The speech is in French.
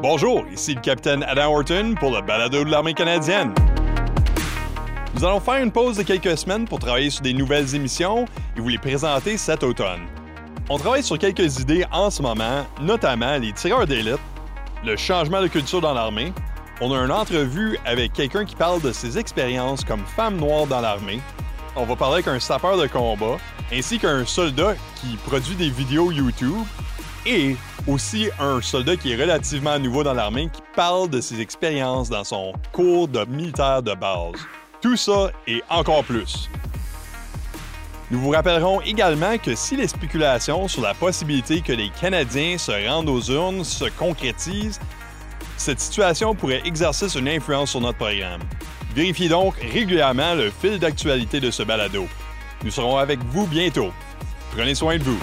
Bonjour, ici le capitaine Adam Horton pour le balado de l'armée canadienne. Nous allons faire une pause de quelques semaines pour travailler sur des nouvelles émissions et vous les présenter cet automne. On travaille sur quelques idées en ce moment, notamment les tireurs d'élite, le changement de culture dans l'armée. On a une entrevue avec quelqu'un qui parle de ses expériences comme femme noire dans l'armée. On va parler avec un sapeur de combat, ainsi qu'un soldat qui produit des vidéos YouTube et aussi un soldat qui est relativement nouveau dans l'armée qui parle de ses expériences dans son cours de militaire de base. Tout ça et encore plus. Nous vous rappellerons également que si les spéculations sur la possibilité que les Canadiens se rendent aux urnes se concrétisent, cette situation pourrait exercer une influence sur notre programme. Vérifiez donc régulièrement le fil d'actualité de ce balado. Nous serons avec vous bientôt. Prenez soin de vous.